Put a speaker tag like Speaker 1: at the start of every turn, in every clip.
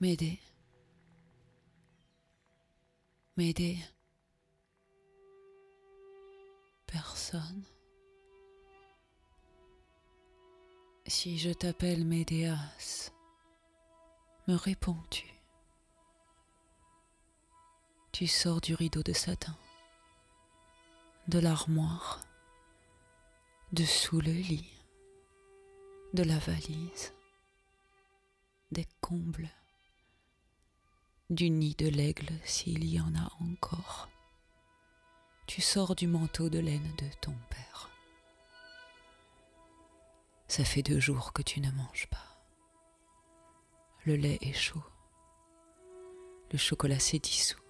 Speaker 1: M'aider. M'aider. Personne. Si je t'appelle Médéas, me réponds-tu? Tu sors du rideau de satin, de l'armoire, dessous le lit, de la valise, des combles, du nid de l'aigle s'il y en a encore. Tu sors du manteau de laine de ton père. Ça fait deux jours que tu ne manges pas. Le lait est chaud. Le chocolat s'est dissous.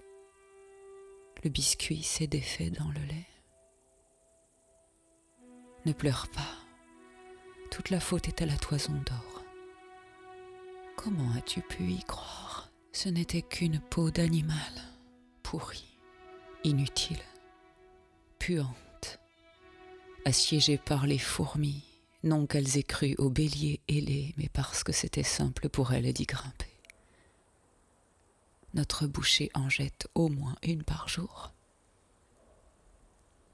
Speaker 1: Le biscuit s'est défait dans le lait. Ne pleure pas. Toute la faute est à la toison d'or. Comment as-tu pu y croire? Ce n'était qu'une peau d'animal, pourrie, inutile, puante, assiégée par les fourmis, non qu'elles aient cru au bélier ailé, mais parce que c'était simple pour elles d'y grimper. Notre boucher en jette au moins une par jour.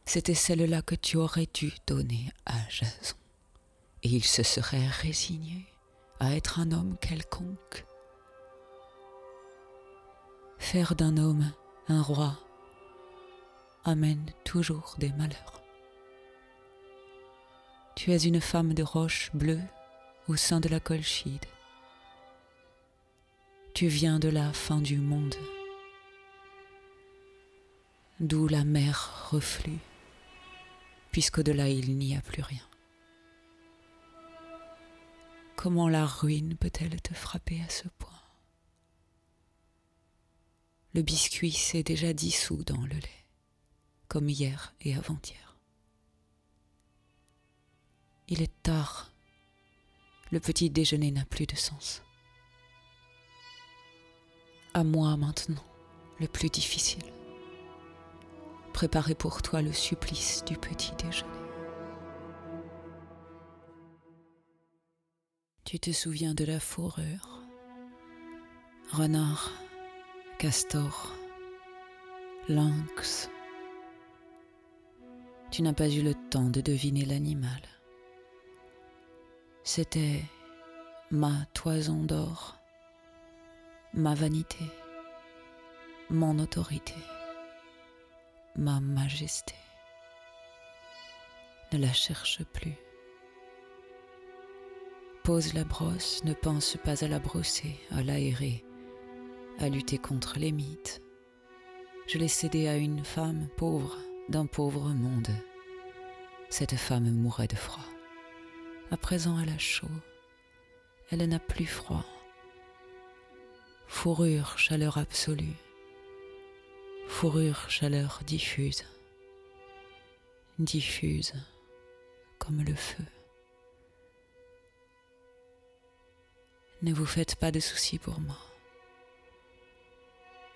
Speaker 1: C'était celle-là que tu aurais dû donner à Jason, et il se serait résigné à être un homme quelconque. Faire d'un homme un roi amène toujours des malheurs. Tu es une femme de roche bleue au sein de la Colchide. Tu viens de la fin du monde, d'où la mer reflue, puisqu'au-delà il n'y a plus rien. Comment la ruine peut-elle te frapper à ce point? Le biscuit s'est déjà dissous dans le lait, comme hier et avant-hier. Il est tard. Le petit déjeuner n'a plus de sens. À moi maintenant, le plus difficile. Préparer pour toi le supplice du petit déjeuner. Tu te souviens de la fourrure? Renard, castor, lynx. Tu n'as pas eu le temps de deviner l'animal. C'était ma toison d'or, ma vanité, mon autorité, ma majesté. Ne la cherche plus. Pose la brosse, ne pense pas à la brosser, à l'aérer, à lutter contre les mythes. Je l'ai cédé à une femme pauvre d'un pauvre monde. Cette femme mourait de froid. À présent, elle a chaud. Elle n'a plus froid. Fourrure, chaleur absolue. Fourrure, chaleur diffuse. Diffuse comme le feu. Ne vous faites pas de soucis pour moi.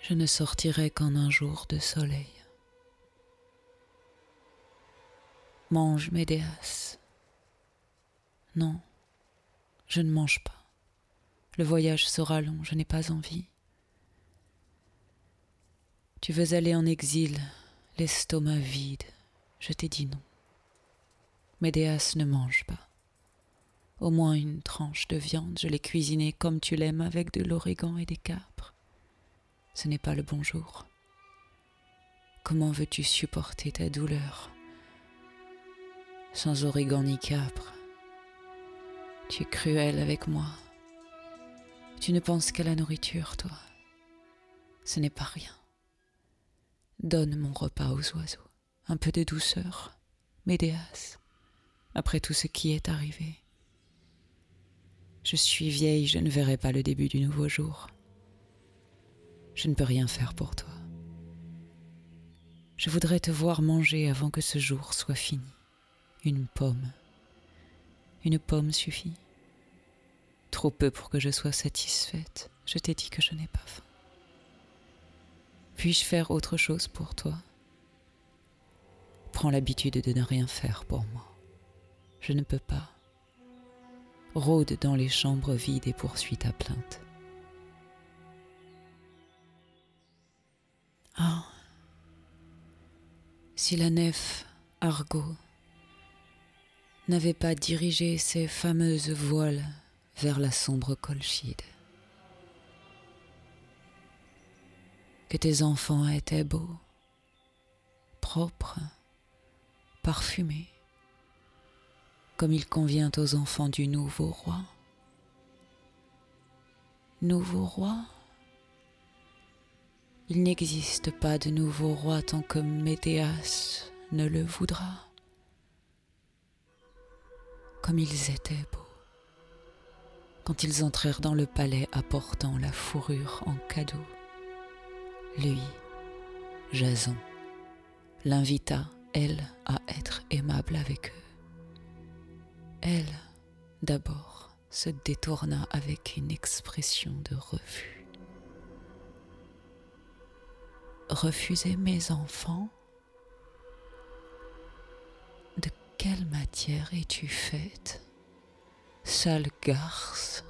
Speaker 1: Je ne sortirai qu'en un jour de soleil. Mange, Médéas. Non, je ne mange pas. Le voyage sera long, je n'ai pas envie. Tu veux aller en exil, l'estomac vide. Je t'ai dit non. Médéas ne mange pas. Au moins une tranche de viande, je l'ai cuisinée comme tu l'aimes avec de l'origan et des capres. Ce n'est pas le bonjour. Comment veux-tu supporter ta douleur sans origan ni capre? Tu es cruel avec moi. Tu ne penses qu'à la nourriture, toi. Ce n'est pas rien. Donne mon repas aux oiseaux. Un peu de douceur, Médéas, après tout ce qui est arrivé. Je suis vieille, je ne verrai pas le début du nouveau jour. Je ne peux rien faire pour toi. Je voudrais te voir manger avant que ce jour soit fini. Une pomme une pomme suffit. Trop peu pour que je sois satisfaite. Je t'ai dit que je n'ai pas faim. Puis-je faire autre chose pour toi? Prends l'habitude de ne rien faire pour moi. Je ne peux pas. Rôde dans les chambres vides et poursuis ta plainte. Ah, si la nef Argo n'avait pas dirigé ses fameuses voiles vers la sombre Colchide. Que tes enfants étaient beaux, propres, parfumés, comme il convient aux enfants du nouveau roi. Nouveau roi? Il n'existe pas de nouveau roi tant que Médéas ne le voudra comme ils étaient beaux. Quand ils entrèrent dans le palais apportant la fourrure en cadeau, lui, Jason, l'invita, elle, à être aimable avec eux. Elle, d'abord, se détourna avec une expression de refus. Refuser mes enfants quelle matière es-tu faite Sale garce.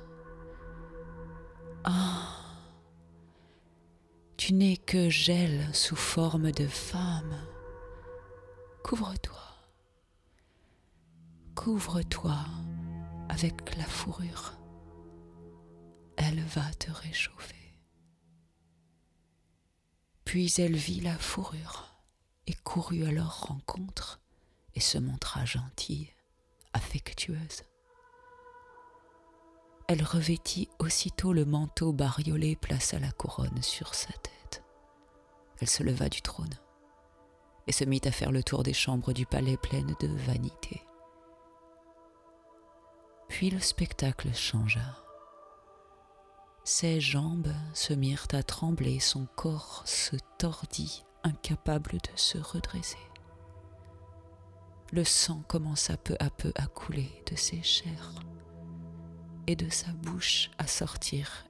Speaker 1: Ah Tu n'es que gel sous forme de femme. Couvre-toi. Couvre-toi avec la fourrure. Elle va te réchauffer. Puis elle vit la fourrure et courut à leur rencontre et se montra gentille, affectueuse. Elle revêtit aussitôt le manteau bariolé, plaça la couronne sur sa tête. Elle se leva du trône et se mit à faire le tour des chambres du palais pleines de vanité. Puis le spectacle changea. Ses jambes se mirent à trembler, son corps se tordit, incapable de se redresser le sang commença peu à peu à couler de ses chairs et de sa bouche à sortir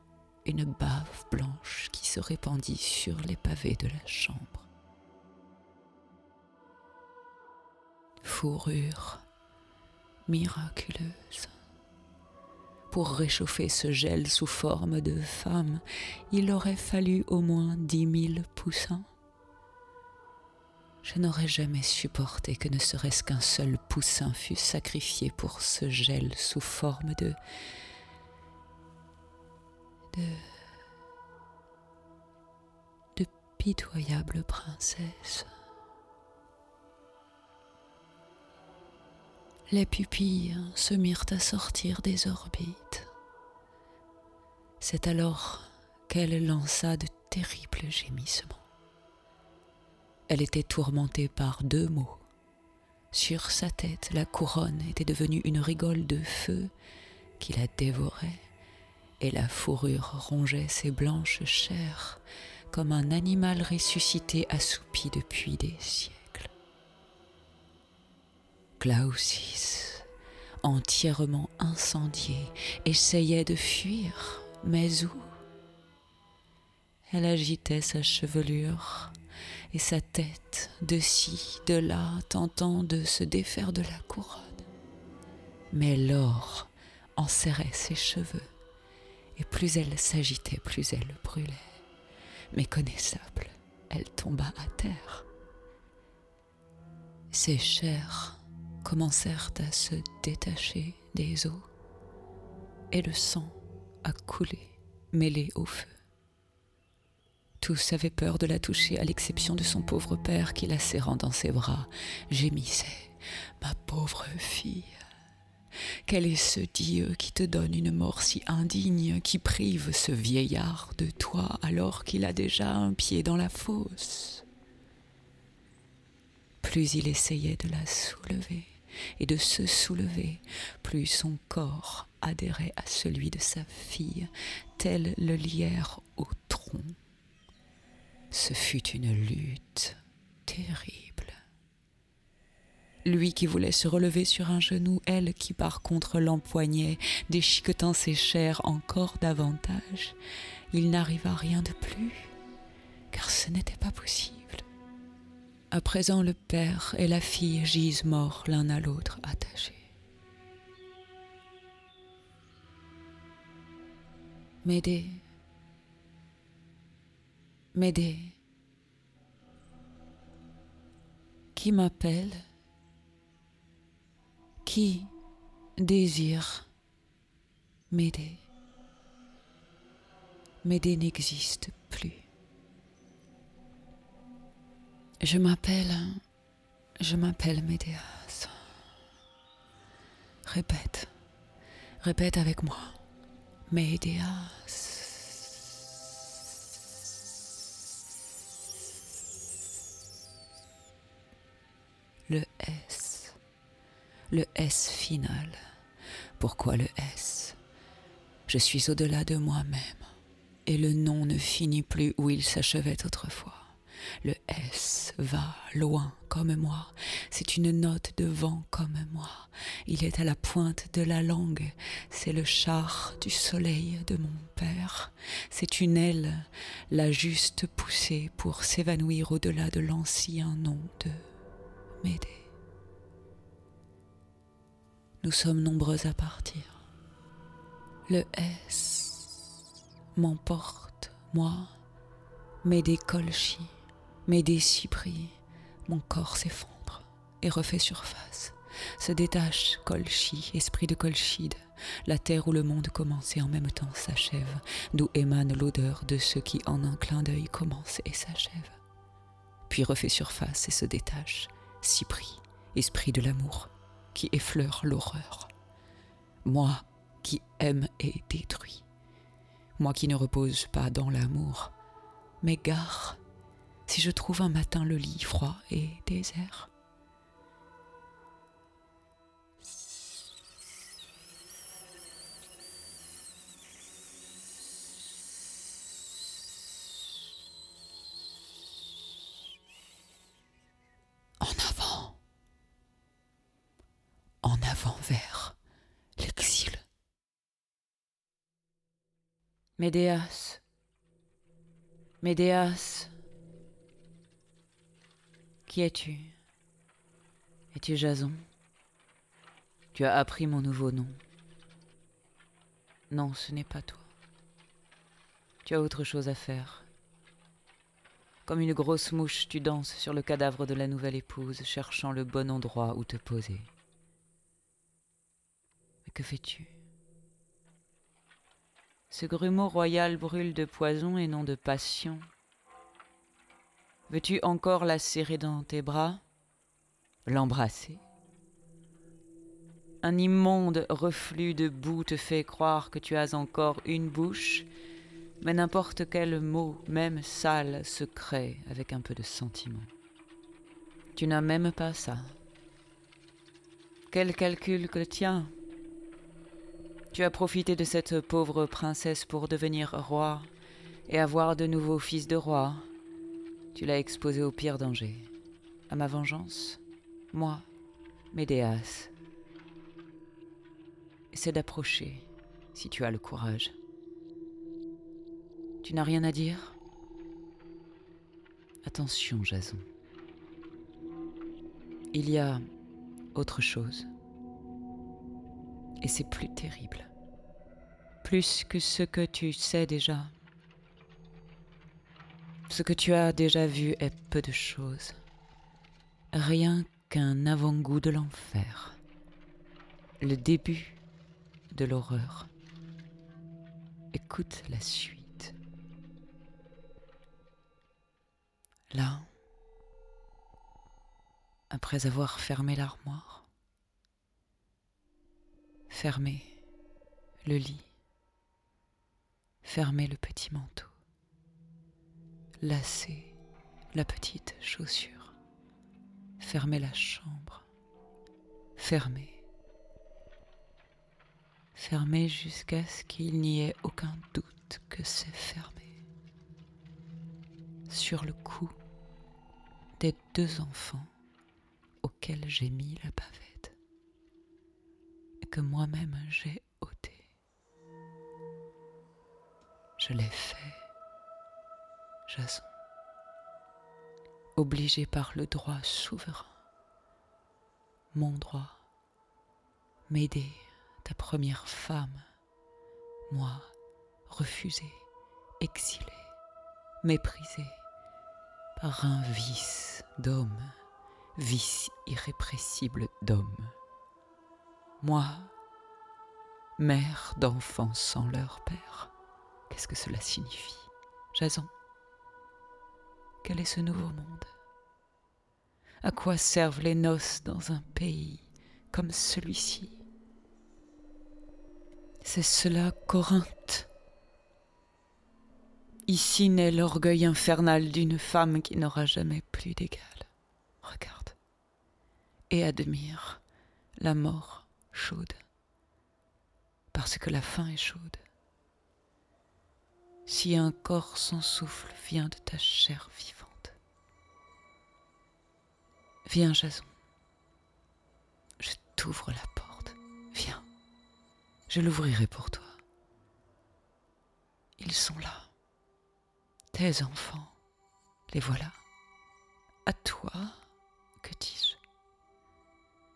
Speaker 1: une bave blanche qui se répandit sur les pavés de la chambre. Fourrure miraculeuse. Pour réchauffer ce gel sous forme de femme, il aurait fallu au moins dix mille poussins je n'aurais jamais supporté que ne serait-ce qu'un seul poussin fût sacrifié pour ce gel sous forme de... de... de pitoyable princesse. Les pupilles se mirent à sortir des orbites. C'est alors qu'elle lança de terribles gémissements. Elle était tourmentée par deux maux. Sur sa tête, la couronne était devenue une rigole de feu qui la dévorait, et la fourrure rongeait ses blanches chairs comme un animal ressuscité assoupi depuis des siècles. Clausis, entièrement incendiée, essayait de fuir, mais où? Elle agitait sa chevelure et sa tête de ci, de là, tentant de se défaire de la couronne. Mais l'or enserrait ses cheveux, et plus elle s'agitait, plus elle brûlait. Méconnaissable, elle tomba à terre. Ses chairs commencèrent à se détacher des os, et le sang à couler, mêlé au feu. Tous avaient peur de la toucher, à l'exception de son pauvre père qui, la serrant dans ses bras, gémissait. Ma pauvre fille. Quel est ce Dieu qui te donne une mort si indigne, qui prive ce vieillard de toi alors qu'il a déjà un pied dans la fosse? Plus il essayait de la soulever et de se soulever, plus son corps adhérait à celui de sa fille, tel le lierre au tronc. Ce fut une lutte terrible. Lui qui voulait se relever sur un genou, elle qui par contre l'empoignait, déchiquetant ses chairs encore davantage. Il n'arriva rien de plus, car ce n'était pas possible. À présent, le père et la fille gisent morts l'un à l'autre, attachés. Médée Médée, qui m'appelle, qui désire m'aider? M'aider n'existe plus. Je m'appelle, je m'appelle Médéas. Répète, répète avec moi. Médéas. Le S. Le S final. Pourquoi le S? Je suis au-delà de moi-même, et le nom ne finit plus où il s'achevait autrefois. Le S va loin comme moi, c'est une note de vent comme moi, il est à la pointe de la langue, c'est le char du soleil de mon père, c'est une aile, la juste poussée pour s'évanouir au-delà de l'ancien nom de Médée. Nous sommes nombreux à partir. Le S m'emporte, moi, Médée colchis mais des cypris, mon corps s'effondre et refait surface. Se détache Colchi, esprit de Colchide, la terre où le monde commence et en même temps s'achève, d'où émane l'odeur de ce qui en un clin d'œil commence et s'achève. Puis refait surface et se détache, Cypris, esprit de l'amour, qui effleure l'horreur. Moi qui aime et détruis, moi qui ne repose pas dans l'amour, m'égare si je trouve un matin le lit froid et désert. En avant, en avant vers l'exil. Médéas, Médéas, qui es-tu? Es-tu Jason? Tu as appris mon nouveau nom. Non, ce n'est pas toi. Tu as autre chose à faire. Comme une grosse mouche, tu danses sur le cadavre de la nouvelle épouse, cherchant le bon endroit où te poser. Mais que fais-tu? Ce grumeau royal brûle de poison et non de passion. Veux-tu encore la serrer dans tes bras? L'embrasser? Un immonde reflux de boue te fait croire que tu as encore une bouche, mais n'importe quel mot, même sale, se crée avec un peu de sentiment. Tu n'as même pas ça. Quel calcul que tien? Tu as profité de cette pauvre princesse pour devenir roi et avoir de nouveaux fils de roi tu l'as exposé au pire danger. À ma vengeance Moi, Médéas. Essaie d'approcher, si tu as le courage. Tu n'as rien à dire? Attention, Jason. Il y a autre chose. Et c'est plus terrible. Plus que ce que tu sais déjà. Ce que tu as déjà vu est peu de choses. Rien qu'un avant-goût de l'enfer. Le début de l'horreur. Écoute la suite. Là, après avoir fermé l'armoire, fermé le lit, fermé le petit manteau, lasser la petite chaussure, fermer la chambre, fermer, fermer jusqu'à ce qu'il n'y ait aucun doute que c'est fermé. Sur le cou des deux enfants auxquels j'ai mis la bavette et que moi-même j'ai ôté. Je l'ai fait Jason, obligé par le droit souverain, mon droit, m'aider, ta première femme, moi, refusé, exilé, méprisé par un vice d'homme, vice irrépressible d'homme. Moi, mère d'enfants sans leur père, qu'est-ce que cela signifie? Jason, quel est ce nouveau monde? À quoi servent les noces dans un pays comme celui-ci? C'est cela Corinthe. Ici naît l'orgueil infernal d'une femme qui n'aura jamais plus d'égal. Regarde et admire la mort chaude, parce que la faim est chaude. Si un corps sans souffle vient de ta chair vivante, viens Jason, je t'ouvre la porte, viens, je l'ouvrirai pour toi. Ils sont là, tes enfants, les voilà, à toi que dis-je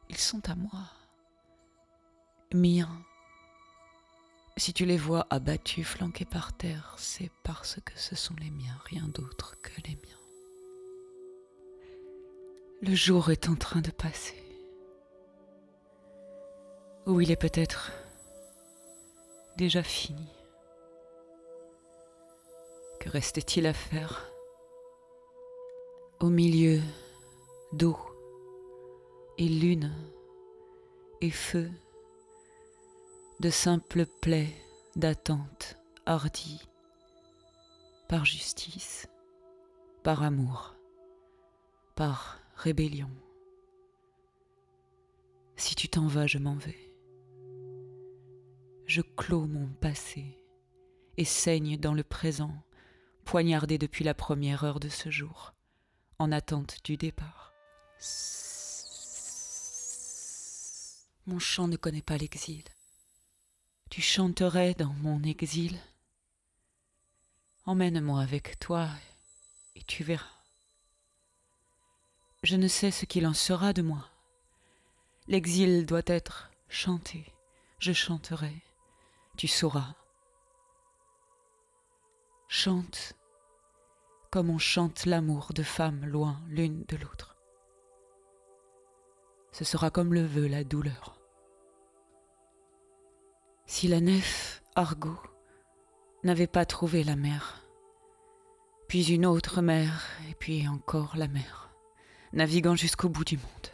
Speaker 1: Ils sont à moi. Miens. Si tu les vois abattus, flanqués par terre, c'est parce que ce sont les miens, rien d'autre que les miens. Le jour est en train de passer. Ou il est peut-être déjà fini. Que restait-il à faire Au milieu d'eau et lune et feu, de simples plaies d'attente hardies, par justice, par amour, par rébellion. Si tu t'en vas, je m'en vais. Je clôt mon passé et saigne dans le présent, poignardé depuis la première heure de ce jour, en attente du départ. Mon chant ne connaît pas l'exil. Tu chanterais dans mon exil. Emmène-moi avec toi et tu verras. Je ne sais ce qu'il en sera de moi. L'exil doit être chanté. Je chanterai. Tu sauras. Chante comme on chante l'amour de femmes loin l'une de l'autre. Ce sera comme le veut la douleur. Si la nef Argo n'avait pas trouvé la mer, puis une autre mer, et puis encore la mer, naviguant jusqu'au bout du monde.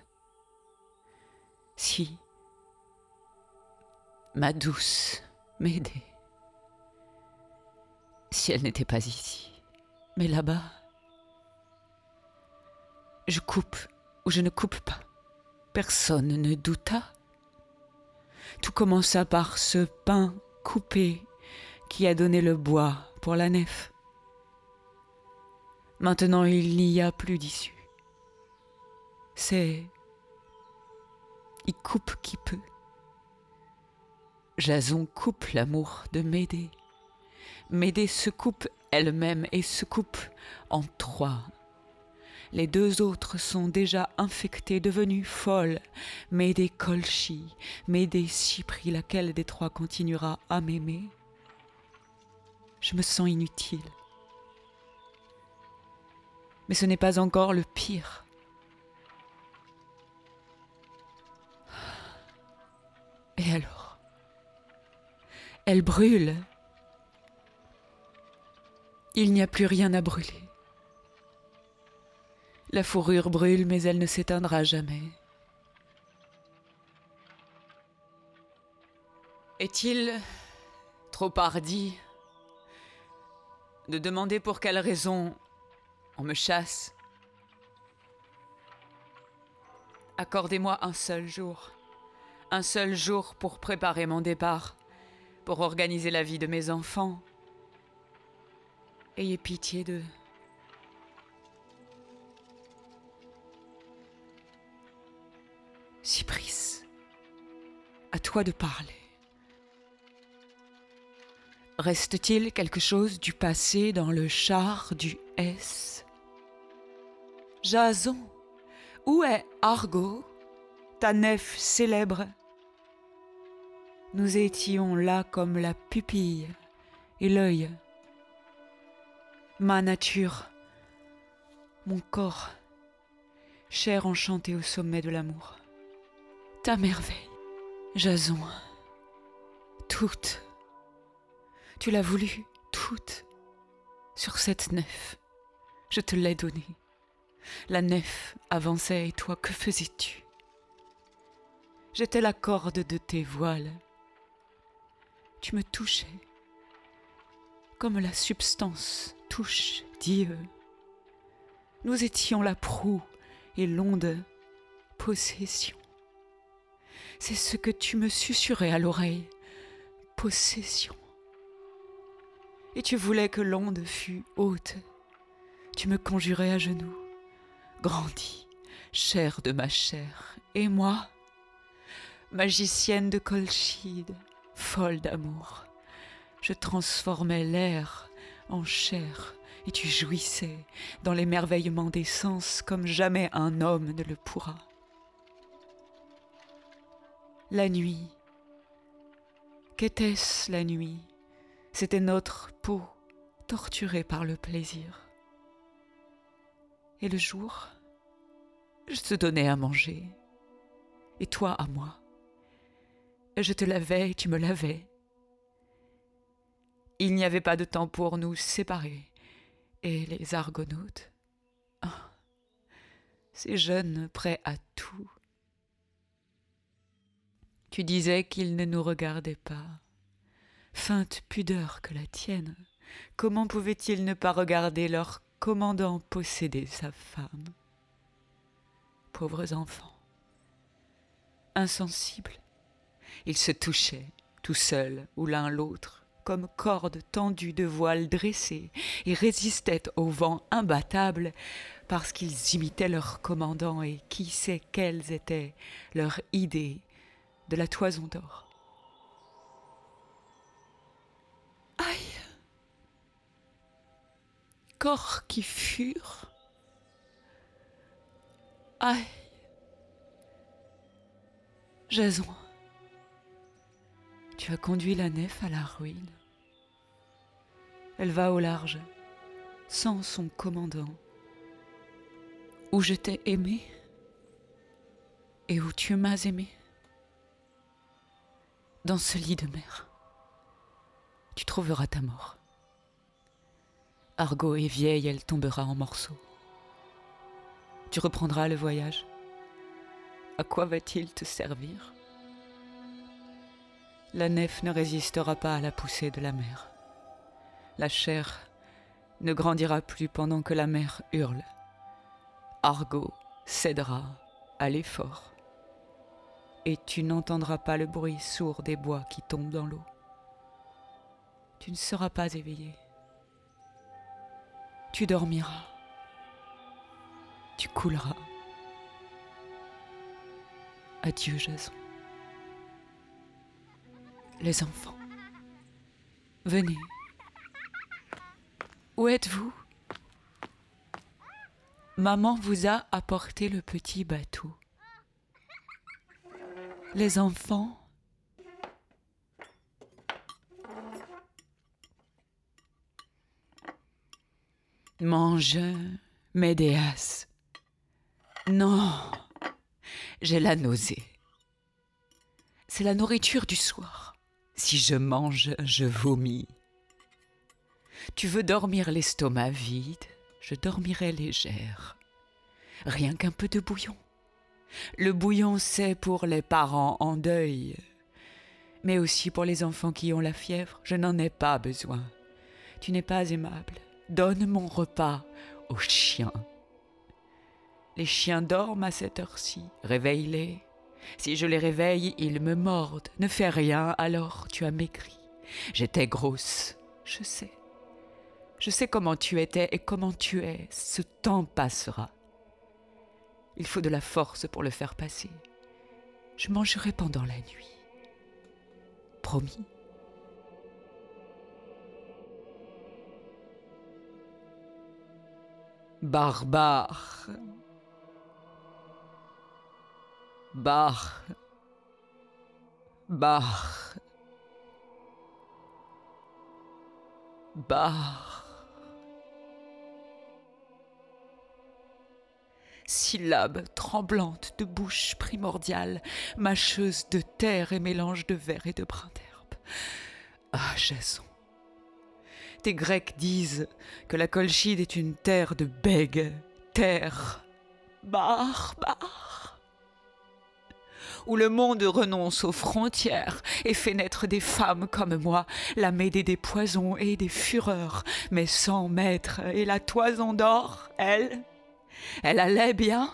Speaker 1: Si ma douce Médée, si elle n'était pas ici, mais là-bas, je coupe ou je ne coupe pas. Personne ne douta. Tout commença par ce pain coupé qui a donné le bois pour la nef. Maintenant il n'y a plus d'issue. C'est... Il coupe qui peut. Jason coupe l'amour de Médée. Médée se coupe elle-même et se coupe en trois. Les deux autres sont déjà infectées, devenues folles. Médée Colchi, Médée Cypri, laquelle des trois continuera à m'aimer? Je me sens inutile. Mais ce n'est pas encore le pire. Et alors? Elle brûle. Il n'y a plus rien à brûler. La fourrure brûle, mais elle ne s'éteindra jamais. Est-il trop hardi de demander pour quelle raison on me chasse? Accordez-moi un seul jour, un seul jour pour préparer mon départ, pour organiser la vie de mes enfants, Ayez pitié d'eux. Cypris, à toi de parler. Reste-t-il quelque chose du passé dans le char du S? Jason, où est Argo, ta nef célèbre? Nous étions là comme la pupille et l'œil ma nature, mon corps, Cher enchanté au sommet de l'amour. Ta merveille, Jason, toute. Tu l'as voulu, toute. Sur cette nef, je te l'ai donnée. La nef avançait et toi, que faisais-tu? J'étais la corde de tes voiles. Tu me touchais comme la substance touche Dieu. Nous étions la proue et l'onde possession. C'est ce que tu me susurrais à l'oreille, possession. Et tu voulais que l'onde fût haute. Tu me conjurais à genoux, grandis, chair de ma chair, et moi, magicienne de Colchide, folle d'amour, je transformais l'air en chair et tu jouissais dans l'émerveillement des sens comme jamais un homme ne le pourra. La nuit. Qu'était-ce la nuit? C'était notre peau torturée par le plaisir. Et le jour, je te donnais à manger, et toi à moi. Je te lavais et tu me lavais. Il n'y avait pas de temps pour nous séparer. Et les argonautes, ah, ces jeunes prêts à tout. Tu disais qu'ils ne nous regardaient pas. Feinte pudeur que la tienne, comment pouvaient-ils ne pas regarder leur commandant posséder sa femme? Pauvres enfants, insensibles, ils se touchaient, tout seuls ou l'un l'autre, comme cordes tendues de voiles dressées, et résistaient au vent imbattable parce qu'ils imitaient leur commandant et qui sait quelles étaient leurs idées de la toison d'or. Aïe! Corps qui furent. Aïe! Jason, as conduit la nef à la ruine. Elle va au large, sans son commandant, où je t'ai aimé et où tu m'as aimé. Dans ce lit de mer, tu trouveras ta mort. Argot est vieille, elle tombera en morceaux. Tu reprendras le voyage. À quoi va-t-il te servir? La nef ne résistera pas à la poussée de la mer la chair ne grandira plus pendant que la mer hurle. Argot cédera à l'effort, et tu n'entendras pas le bruit sourd des bois qui tombent dans l'eau. Tu ne seras pas éveillé. Tu dormiras. Tu couleras. Adieu, Jason. Les enfants, venez. Où êtes-vous? Maman vous a apporté le petit bateau. Les enfants Mange, Médéas. Non, j'ai la nausée. C'est la nourriture du soir. Si je mange, je vomis. Tu veux dormir l'estomac vide, je dormirai légère. Rien qu'un peu de bouillon. Le bouillon, c'est pour les parents en deuil, mais aussi pour les enfants qui ont la fièvre. Je n'en ai pas besoin. Tu n'es pas aimable. Donne mon repas aux chiens. Les chiens dorment à cette heure-ci. Réveille-les. Si je les réveille, ils me mordent. Ne fais rien, alors tu as maigri. J'étais grosse, je sais. Je sais comment tu étais et comment tu es. Ce temps passera. Il faut de la force pour le faire passer. Je mangerai pendant la nuit. Promis. Barbare. Bar. Bar. Bar. syllabe tremblante de bouche primordiale, mâcheuse de terre et mélange de verre et de brin d'herbe. Ah, Jason. Tes Grecs disent que la Colchide est une terre de bègues, terre barbare, où le monde renonce aux frontières et fait naître des femmes comme moi, la mêlée des poisons et des fureurs, mais sans maître, et la toison d'or, elle, elle allait bien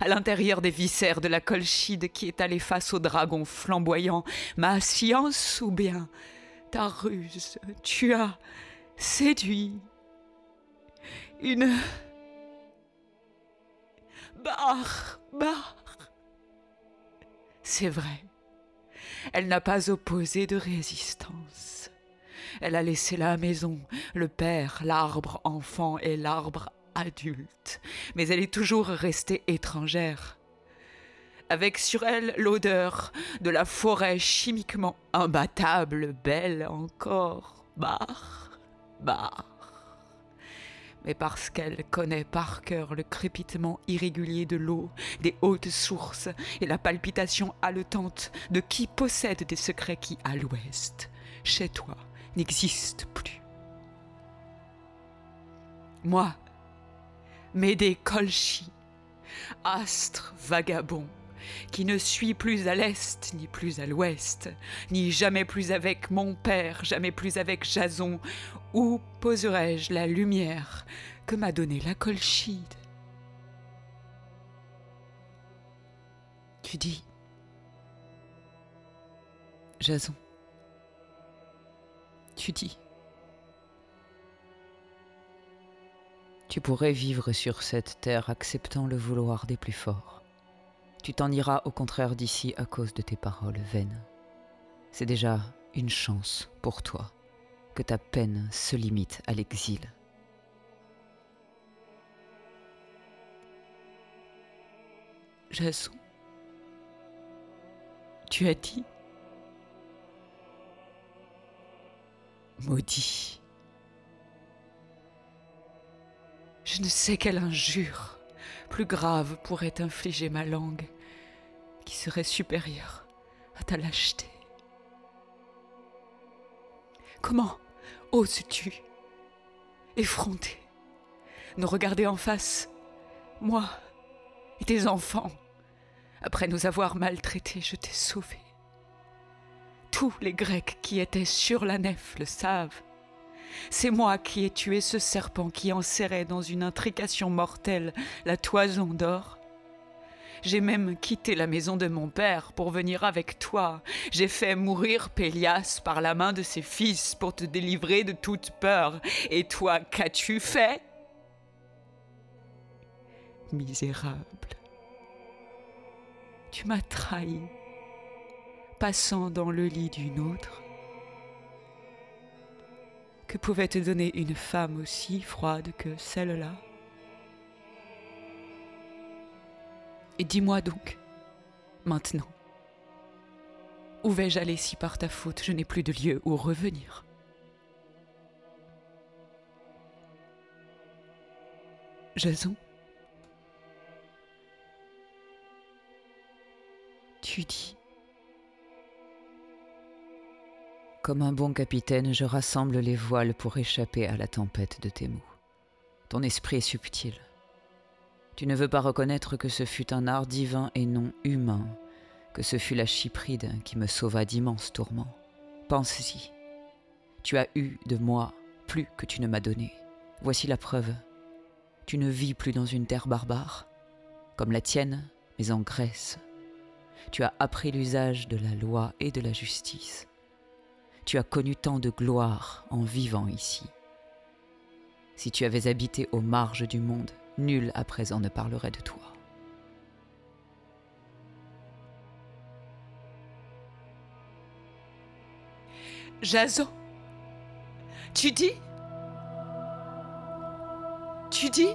Speaker 1: à l'intérieur des viscères de la colchide qui est allée face au dragon flamboyant, ma science ou bien ta ruse, tu as séduit une barre. C'est vrai, elle n'a pas opposé de résistance. Elle a laissé la maison, le père, l'arbre enfant et l'arbre adulte, mais elle est toujours restée étrangère. Avec sur elle l'odeur de la forêt chimiquement imbattable, belle encore, barre, barre. Mais parce qu'elle connaît par cœur le crépitement irrégulier de l'eau, des hautes sources et la palpitation haletante de qui possède des secrets qui, à l'ouest, chez toi, n'existent plus. Moi, Médée Colchi, astre vagabond, qui ne suis plus à l'est ni plus à l'ouest, ni jamais plus avec mon père, jamais plus avec Jason, où poserai-je la lumière que m'a donnée la Colchide? Tu dis, Jason, tu dis, Tu pourrais vivre sur cette terre acceptant le vouloir des plus forts. Tu t'en iras au contraire d'ici à cause de tes paroles vaines. C'est déjà une chance pour toi que ta peine se limite à l'exil. Jason, tu as dit Maudit. Je ne sais quelle injure plus grave pourrait infliger ma langue, qui serait supérieure à ta lâcheté. Comment oses-tu effronter, nous regarder en face, moi et tes enfants Après nous avoir maltraités, je t'ai sauvé. Tous les Grecs qui étaient sur la nef le savent. C'est moi qui ai tué ce serpent qui enserrait dans une intrication mortelle la toison d'or. J'ai même quitté la maison de mon père pour venir avec toi. J'ai fait mourir Pélias par la main de ses fils pour te délivrer de toute peur. Et toi, qu'as-tu fait? Misérable. Tu m'as trahi, passant dans le lit d'une autre que pouvait te donner une femme aussi froide que celle-là? Et dis-moi donc, maintenant, où vais-je aller si par ta faute je n'ai plus de lieu où revenir? Jason? Tu dis Comme un bon capitaine, je rassemble les voiles pour échapper à la tempête de tes mots. Ton esprit est subtil. Tu ne veux pas reconnaître que ce fut un art divin et non humain, que ce fut la Chypride qui me sauva d'immenses tourments. Pense-y. Tu as eu de moi plus que tu ne m'as donné. Voici la preuve. Tu ne vis plus dans une terre barbare, comme la tienne, mais en Grèce. Tu as appris l'usage de la loi et de la justice tu as connu tant de gloire en vivant ici. Si tu avais habité aux marges du monde, nul à présent ne parlerait de toi. Jason, tu dis? Tu dis?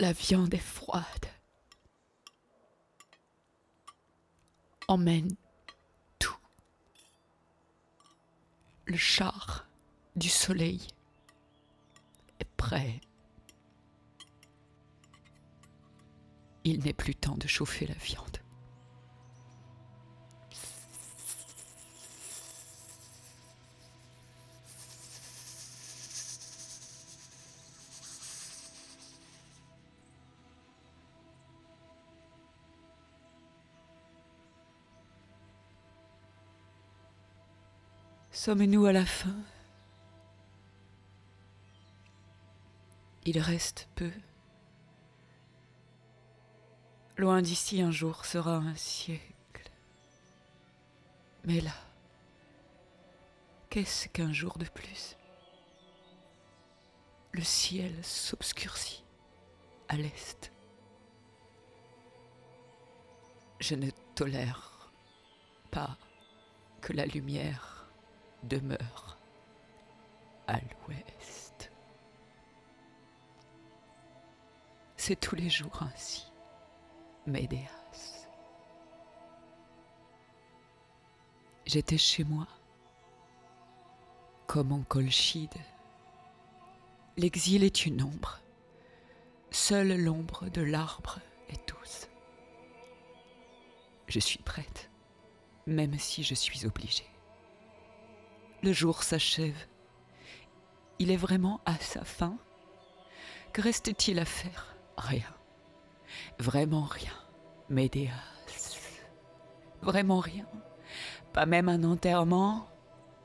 Speaker 1: La viande est froide. Emmène tout. Le char du soleil est prêt. Il n'est plus temps de chauffer la viande. Sommes-nous à la fin? Il reste peu. Loin d'ici un jour sera un siècle. Mais là, qu'est-ce qu'un jour de plus? Le ciel s'obscurcit à l'est. Je ne tolère pas que la lumière demeure à l'ouest. C'est tous les jours ainsi, Médéas. J'étais chez moi, comme en Colchide. L'exil est une ombre. Seule l'ombre de l'arbre est douce. Je suis prête, même si je suis obligée. Le jour s'achève. Il est vraiment à sa fin. Que reste-t-il à faire? Rien. Vraiment rien. Médéas. Vraiment rien. Pas même un enterrement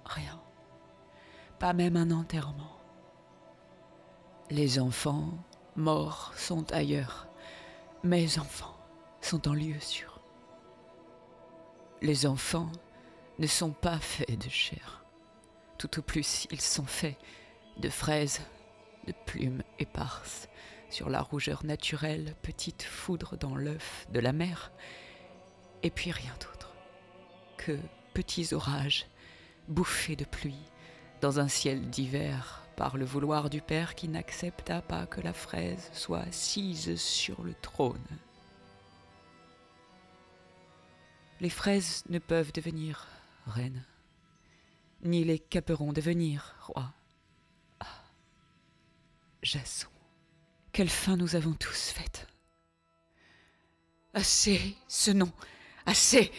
Speaker 1: Rien. Pas même un enterrement. Les enfants morts sont ailleurs. Mes enfants sont en lieu sûr. Les enfants ne sont pas faits de chair. Tout au plus, ils sont faits de fraises, de plumes éparses, sur la rougeur naturelle, petite foudre dans l'œuf de la mer, et puis rien d'autre que petits orages, bouffés de pluie, dans un ciel d'hiver, par le vouloir du Père qui n'accepta pas que la fraise soit assise sur le trône. Les fraises ne peuvent devenir reines ni les caperons devenir rois. Ah, Jason, quelle fin nous avons tous faite. Assez, ce nom, assez.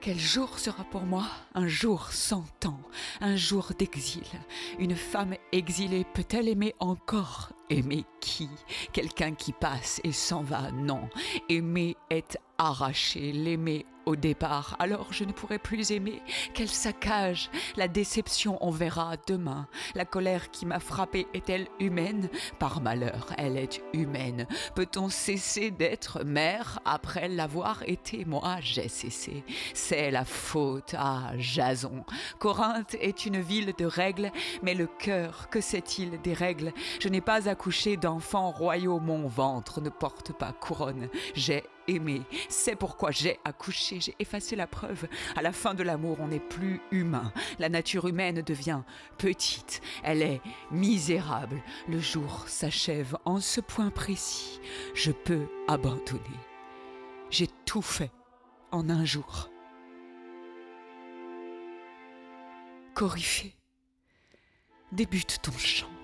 Speaker 1: Quel jour sera pour moi un jour sans temps, un jour d'exil? Une femme exilée peut-elle aimer encore? Aimer qui? Quelqu'un qui passe et s'en va Non. Aimer est arracher, l'aimer au départ, alors je ne pourrai plus aimer. Quel saccage La déception, on verra demain. La colère qui m'a frappée est-elle humaine? Par malheur, elle est humaine. Peut-on cesser d'être mère après l'avoir été? Moi, j'ai cessé. C'est la faute à Jason. Corinthe est une ville de règles, mais le cœur, que sait-il des règles? Je n'ai pas accouché d'enfants royaux, mon ventre ne porte pas couronne. J'ai C'est pourquoi j'ai accouché, j'ai effacé la preuve. À la fin de l'amour, on n'est plus humain. La nature humaine devient petite. Elle est misérable. Le jour s'achève en ce point précis. Je peux abandonner. J'ai tout fait en un jour. Coryphée, débute ton chant.